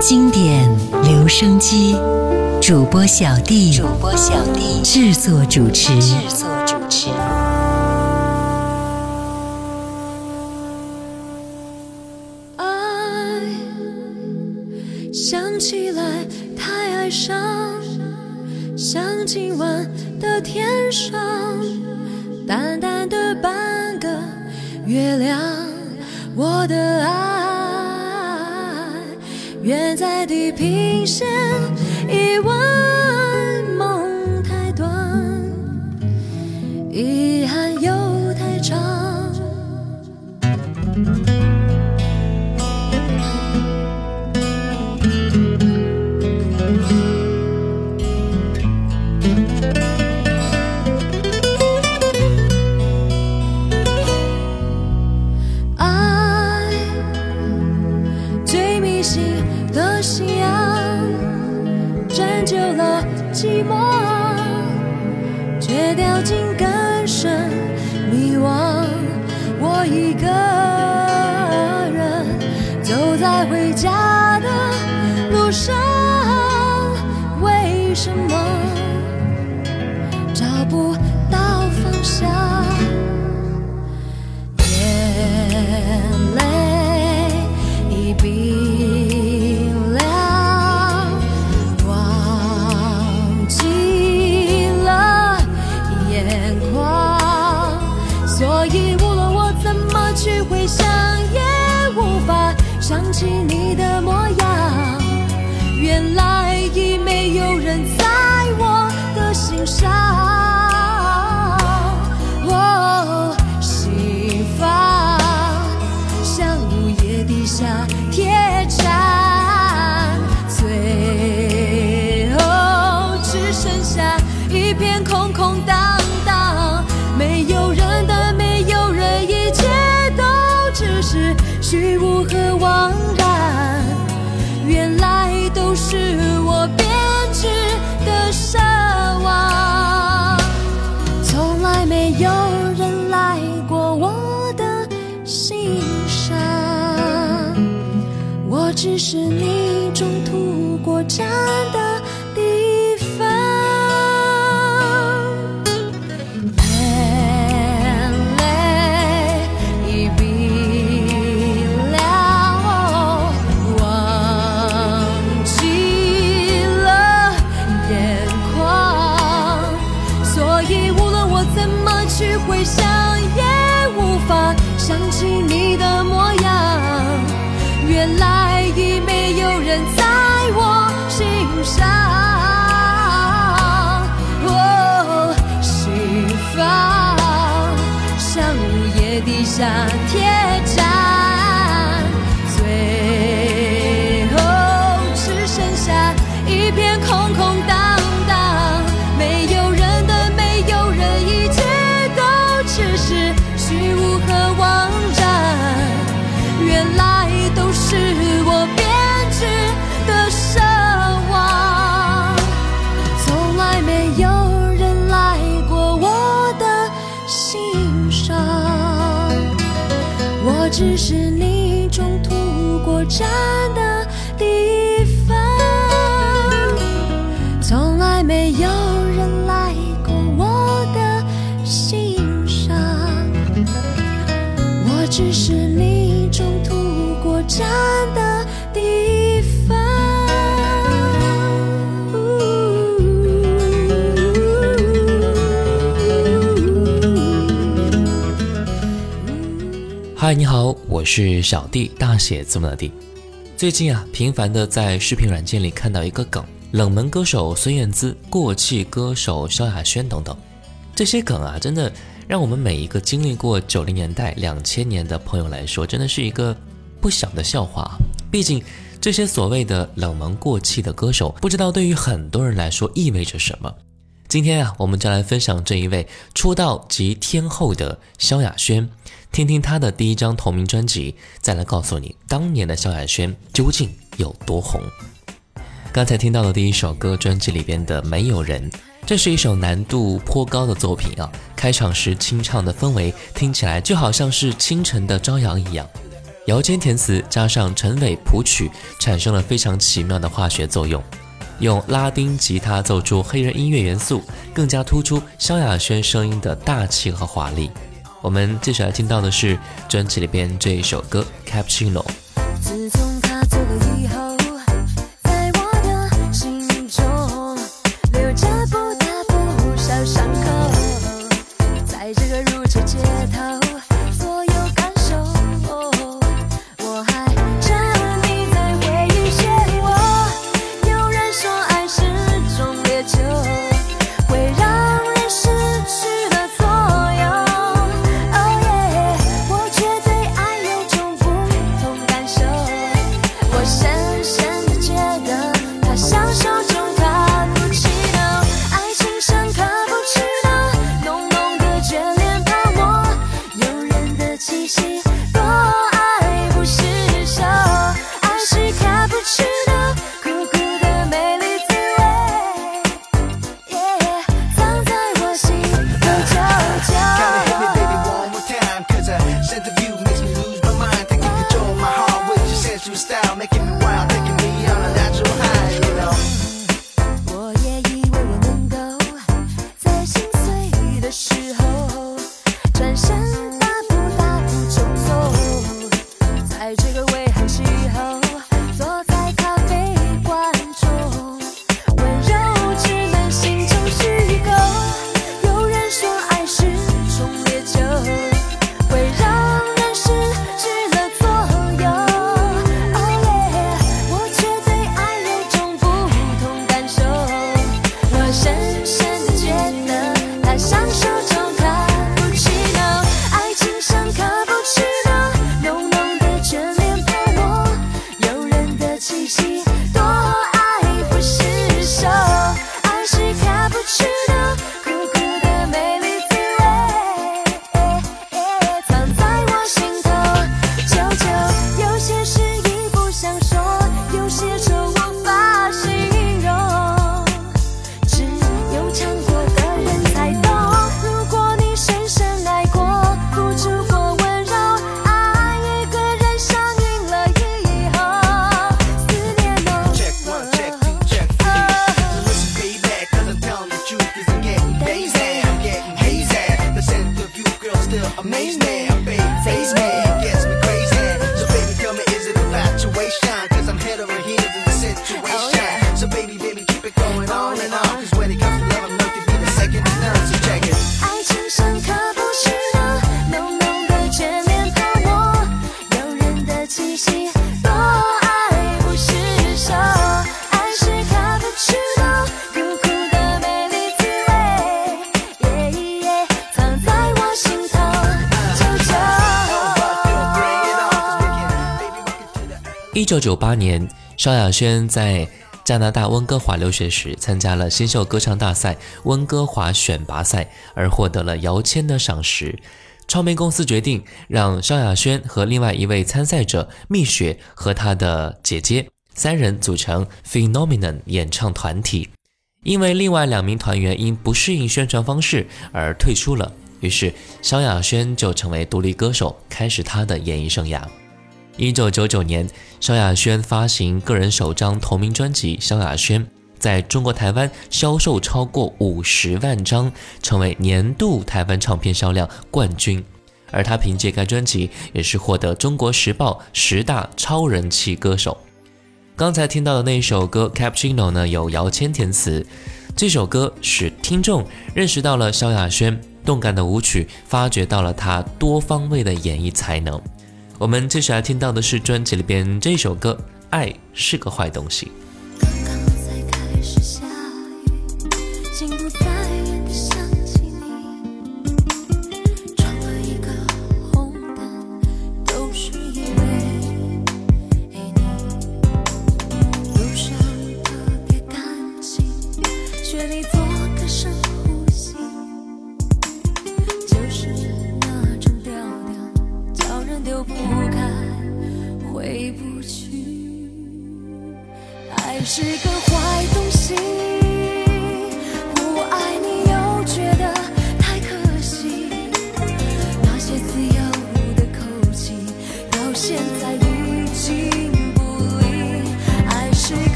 经典留声机，主播小弟，主播小弟制作主持，制作主持。爱，想起来太哀伤，像今晚的天上，淡淡的半个月亮，我的爱，远在地平线，一问梦太短，遗憾又太长。原来是你心站的地方，从来没有人来过我的心上。我只是你中途过站的地方。嗨，你好，我是小弟，大写字母的弟。最近啊，频繁的在视频软件里看到一个梗：冷门歌手孙燕姿、过气歌手萧亚轩等等。这些梗啊，真的让我们每一个经历过九零年代、两千年的朋友来说，真的是一个不小的笑话。毕竟这些所谓的冷门过气的歌手，不知道对于很多人来说意味着什么。今天啊，我们就来分享这一位出道即天后的萧亚轩，听听他的第一张同名专辑，再来告诉你当年的萧亚轩究竟有多红。刚才听到的第一首歌，专辑里边的《没有人》，这是一首难度颇高的作品啊。开场时清唱的氛围，听起来就好像是清晨的朝阳一样。姚谦填词，加上陈伟谱曲，产生了非常奇妙的化学作用。用拉丁吉他奏出黑人音乐元素，更加突出萧亚轩声音的大气和华丽。我们接下来听到的是专辑里边这一首歌《Cappuccino》。自从他走了九九八年，萧亚轩在加拿大温哥华留学时，参加了新秀歌唱大赛温哥华选拔赛，而获得了姚谦的赏识。唱片公司决定让萧亚轩和另外一位参赛者蜜雪和她的姐姐三人组成 Phenomenon 演唱团体。因为另外两名团员因不适应宣传方式而退出了，于是萧亚轩就成为独立歌手，开始她的演艺生涯。一九九九年，萧亚轩发行个人首张同名专辑《萧亚轩》，在中国台湾销售超过五十万张，成为年度台湾唱片销量冠军。而他凭借该专辑也是获得《中国时报》十大超人气歌手。刚才听到的那首歌《Cappuccino》呢，有姚谦填词。这首歌使听众认识到了萧亚轩动感的舞曲，发掘到了他多方位的演绎才能。我们接下来听到的是专辑里边这首歌《爱是个坏东西》。刚刚才开始下还是个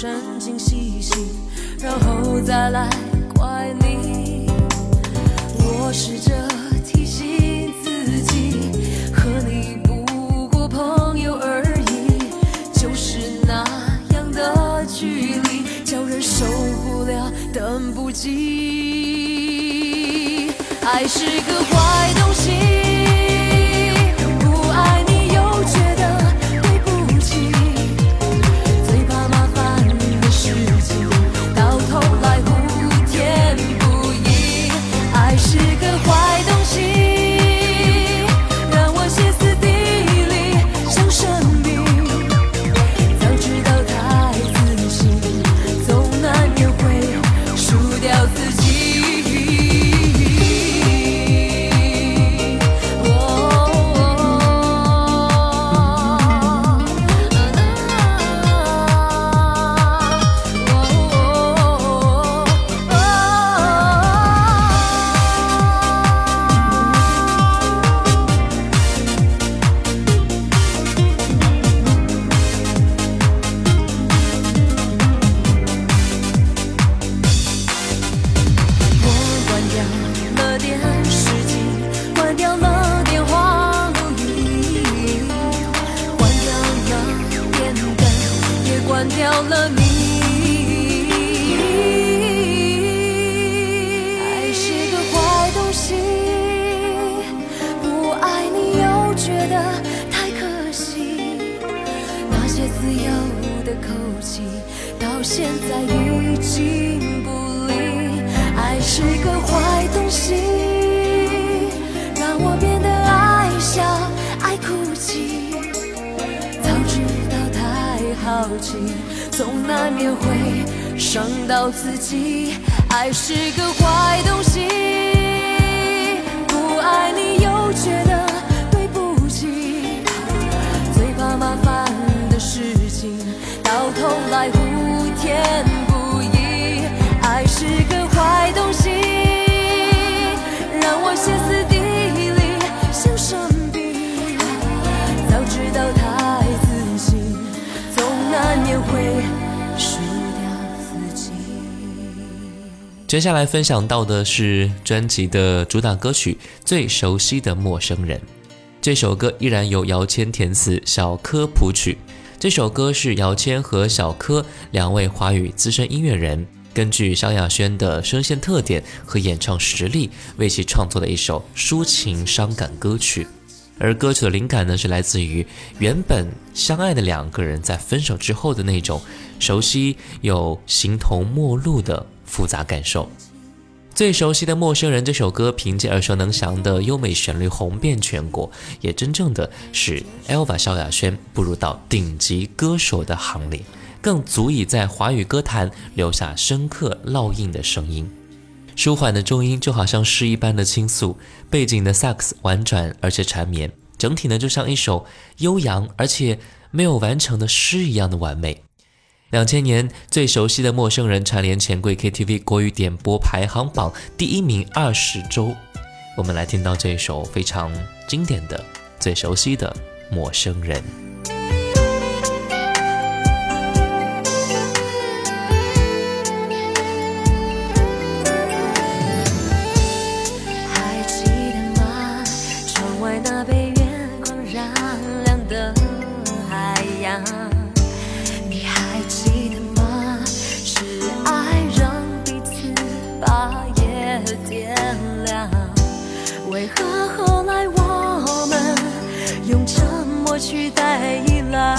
神经兮兮，然后再来的口气，到现在已经不理。爱是个坏东西，让我变得爱笑爱哭泣。早知道太好奇，总难免会伤到自己。爱是个坏东西，不爱你又觉得对不起。最怕麻烦的事情，到头来呼天不应。爱是个坏东西，让我歇斯底里，想生病。早知道太自信，总难免会输掉自己。接下来分享到的是专辑的主打歌曲《最熟悉的陌生人》。这首歌依然由姚谦填词，小柯谱曲。这首歌是姚谦和小柯两位华语资深音乐人，根据萧亚轩的声线特点和演唱实力，为其创作的一首抒情伤感歌曲。而歌曲的灵感呢，是来自于原本相爱的两个人在分手之后的那种熟悉又形同陌路的复杂感受。最熟悉的陌生人这首歌，凭借耳熟能详的优美旋律红遍全国，也真正的使 Elva 萧亚轩步入到顶级歌手的行列，更足以在华语歌坛留下深刻烙印的声音。舒缓的中音就好像诗一般的倾诉，背景的萨克斯婉转而且缠绵，整体呢就像一首悠扬而且没有完成的诗一样的完美。两千年最熟悉的陌生人蝉联钱柜 KTV 国语点播排行榜第一名二十周，我们来听到这首非常经典的、最熟悉的陌生人。还记得吗？窗外那被月光染亮的海洋。取代依赖。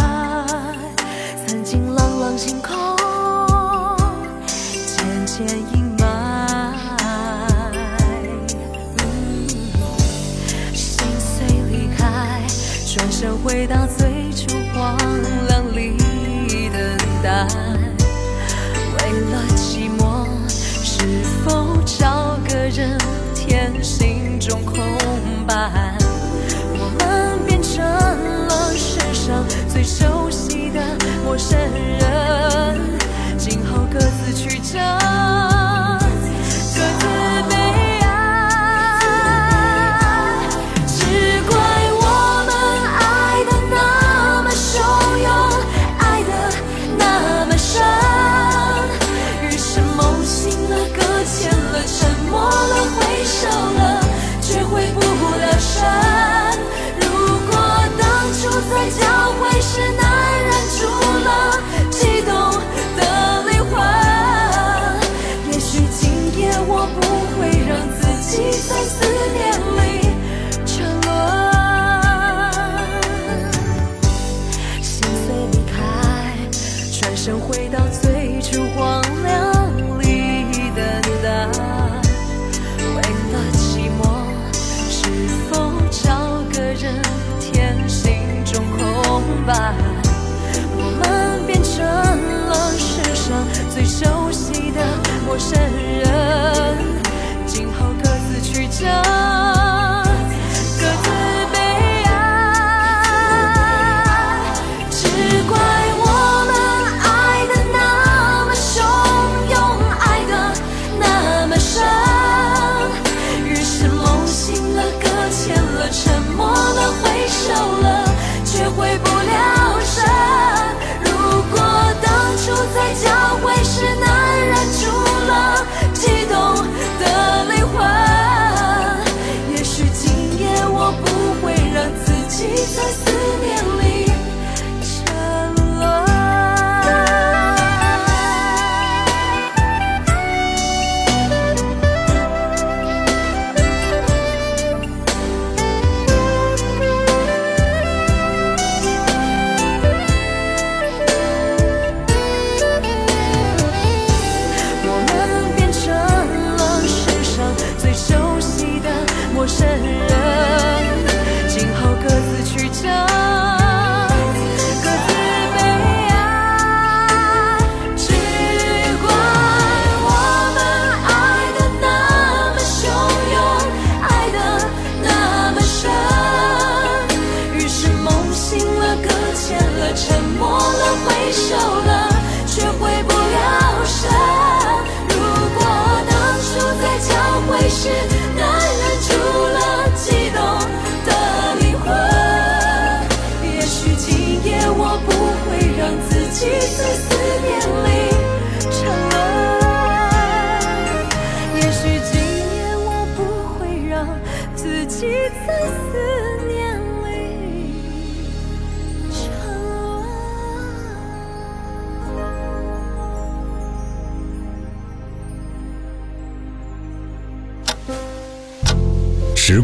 曾经朗朗星空，渐渐阴霾。心碎离开，转身回到最初荒凉里等待。为了寂寞，是否找个人填心中空白？最熟悉的陌生人今后各自曲折陌生人今后各自曲折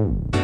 you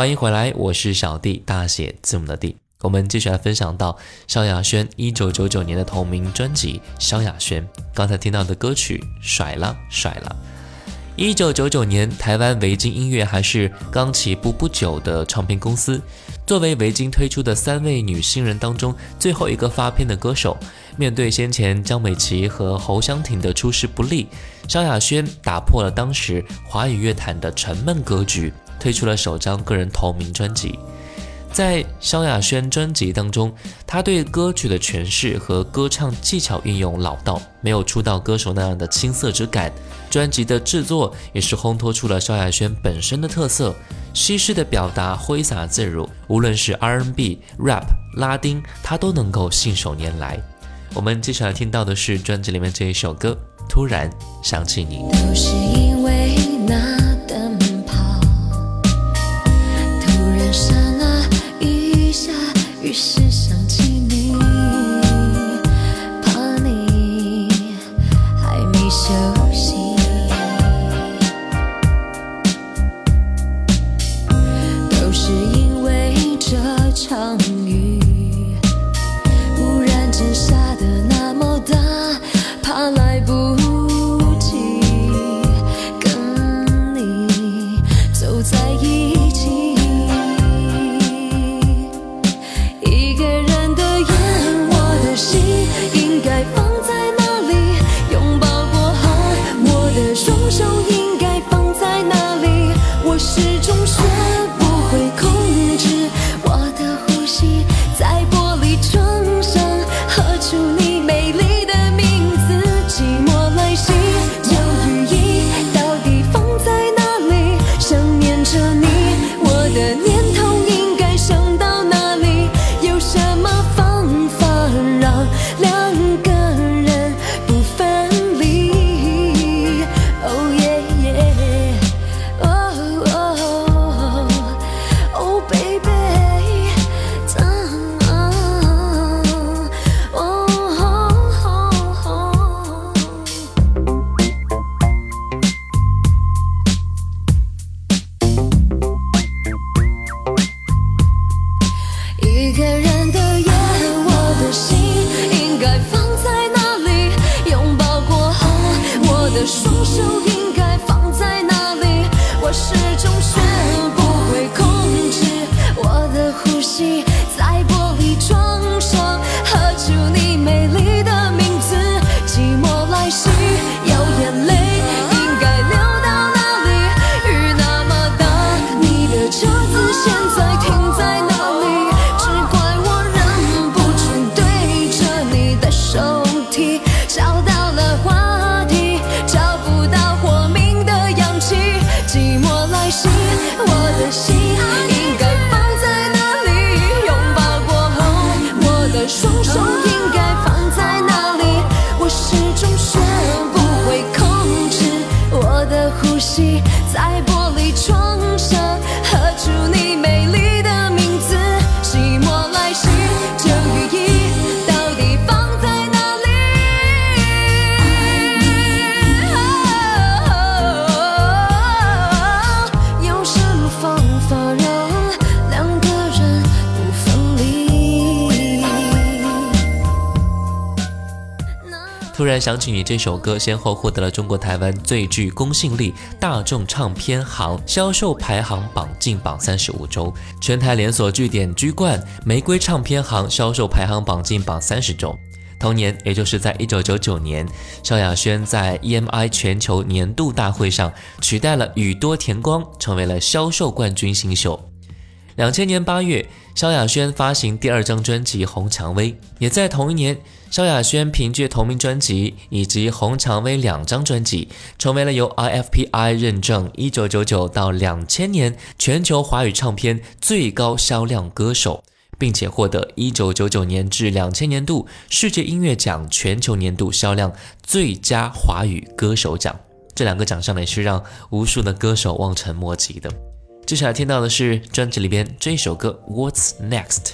欢迎回来，我是小弟，大写字母的弟。我们继续来分享到萧亚轩一九九九年的同名专辑《萧亚轩》，刚才听到的歌曲《甩了甩了》。一九九九年，台湾维京音乐还是刚起步不久的唱片公司。作为维京推出的三位女新人当中最后一个发片的歌手，面对先前江美琪和侯湘婷的出师不利，萧亚轩打破了当时华语乐坛的沉闷格局，推出了首张个人同名专辑。在萧亚轩专辑当中，他对歌曲的诠释和歌唱技巧运用老道，没有出道歌手那样的青涩之感。专辑的制作也是烘托出了萧亚轩本身的特色，西式的表达挥洒自如，无论是 R&B、rap、拉丁，他都能够信手拈来。我们接下来听到的是专辑里面这一首歌《突然想起你》。都是因为于是突然想起你这首歌，先后获得了中国台湾最具公信力大众唱片行销售排行榜进榜三十五周，全台连锁据点居冠玫瑰唱片行销售排行榜进榜三十周。同年，也就是在一九九九年，萧亚轩在 EMI 全球年度大会上取代了宇多田光，成为了销售冠军新秀。两千年八月，萧亚轩发行第二张专辑《红蔷薇》，也在同一年，萧亚轩凭借同名专辑以及《红蔷薇》两张专辑，成为了由 IFPI 认证一九九九到两千年全球华语唱片最高销量歌手，并且获得一九九九年至两千年度世界音乐奖全球年度销量最佳华语歌手奖。这两个奖项呢，也是让无数的歌手望尘莫及的。接下来听到的是专辑里边这一首歌《What's Next》。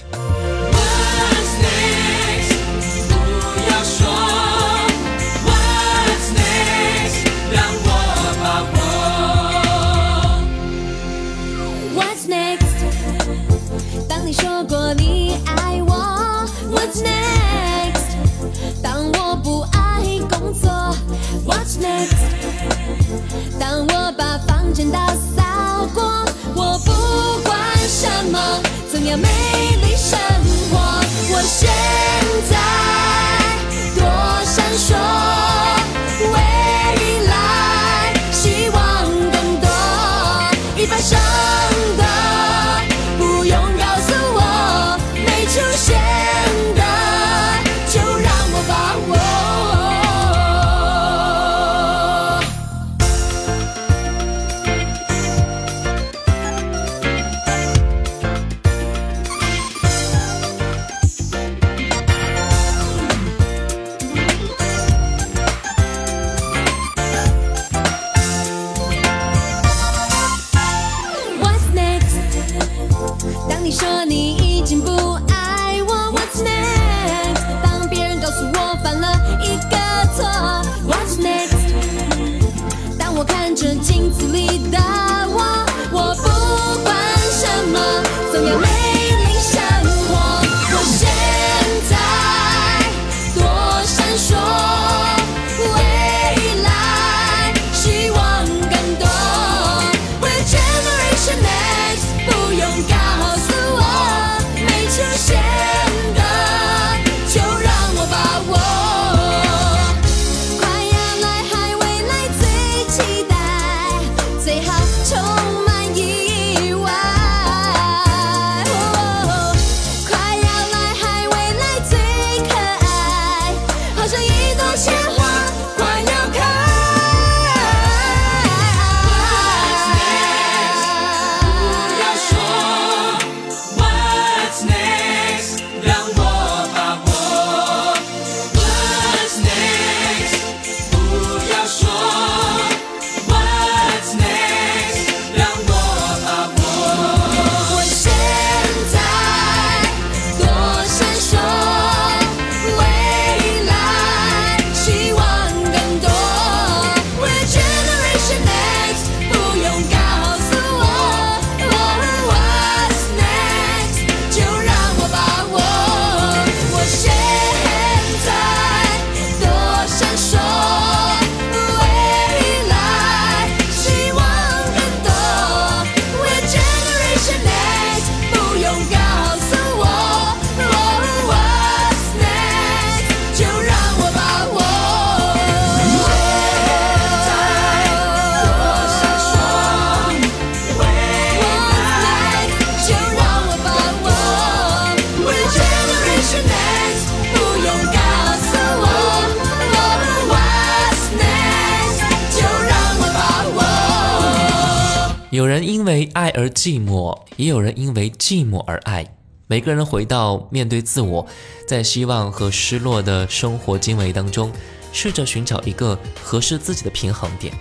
总有人因为爱而寂寞，也有人因为寂寞而爱。每个人回到面对自我，在希望和失落的生活经纬当中，试着寻找一个合适自己的平衡点，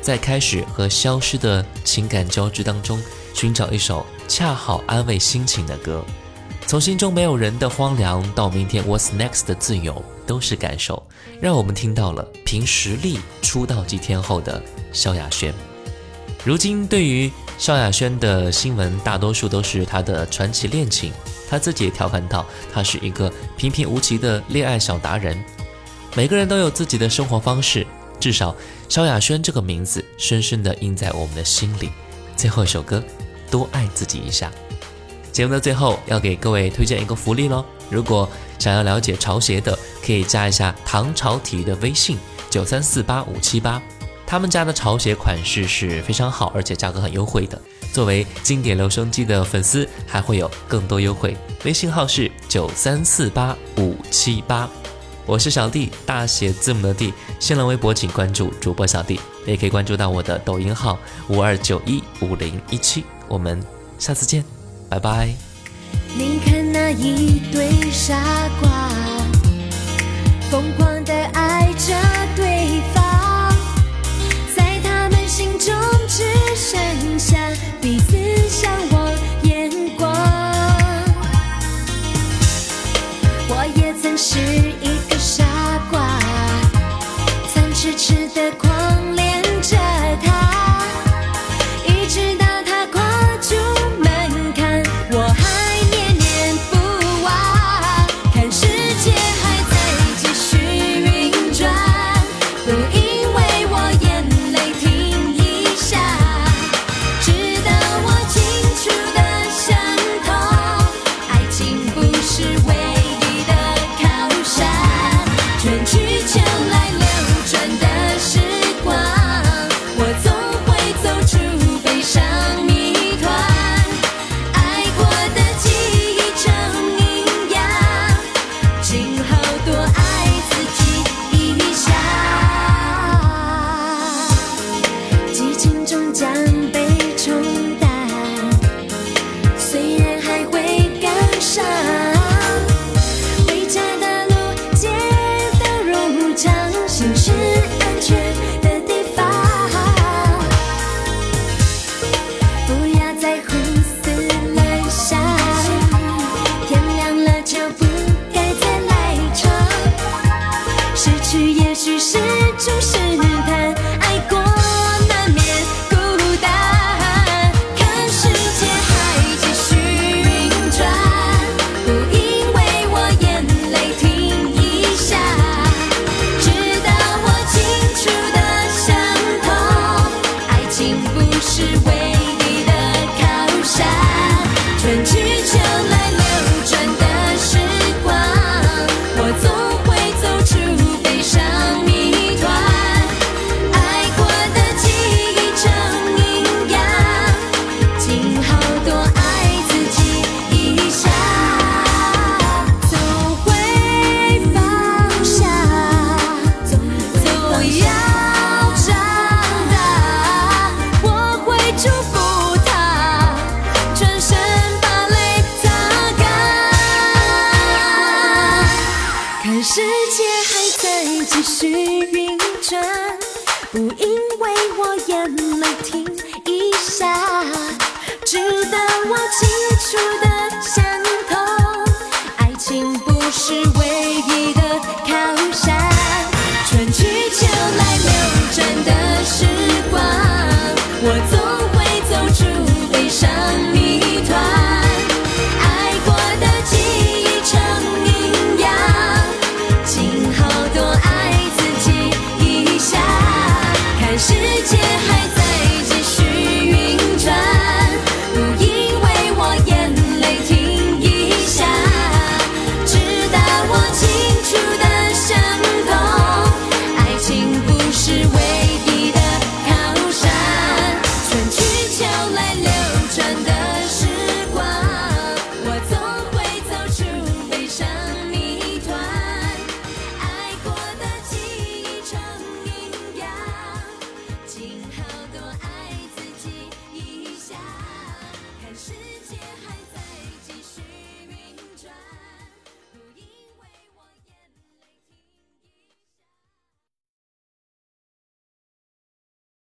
在开始和消失的情感交织当中，寻找一首恰好安慰心情的歌。从心中没有人的荒凉到明天 What's next 的自由，都是感受，让我们听到了凭实力出道几天后的萧亚轩。如今对于萧亚轩的新闻，大多数都是她的传奇恋情。她自己也调侃到，她是一个平平无奇的恋爱小达人。每个人都有自己的生活方式，至少萧亚轩这个名字深深地印在我们的心里。最后一首歌，多爱自己一下。节目的最后要给各位推荐一个福利喽！如果想要了解潮鞋的，可以加一下唐朝体育的微信九三四八五七八，他们家的潮鞋款式是非常好，而且价格很优惠的。作为经典留声机的粉丝，还会有更多优惠。微信号是九三四八五七八。我是小弟，大写字母的 D。新浪微博请关注主播小弟，也可以关注到我的抖音号五二九一五零一七。我们下次见，拜拜。你看那一对傻瓜，疯狂的爱着对方，中只剩下彼此相望眼光。我也曾是一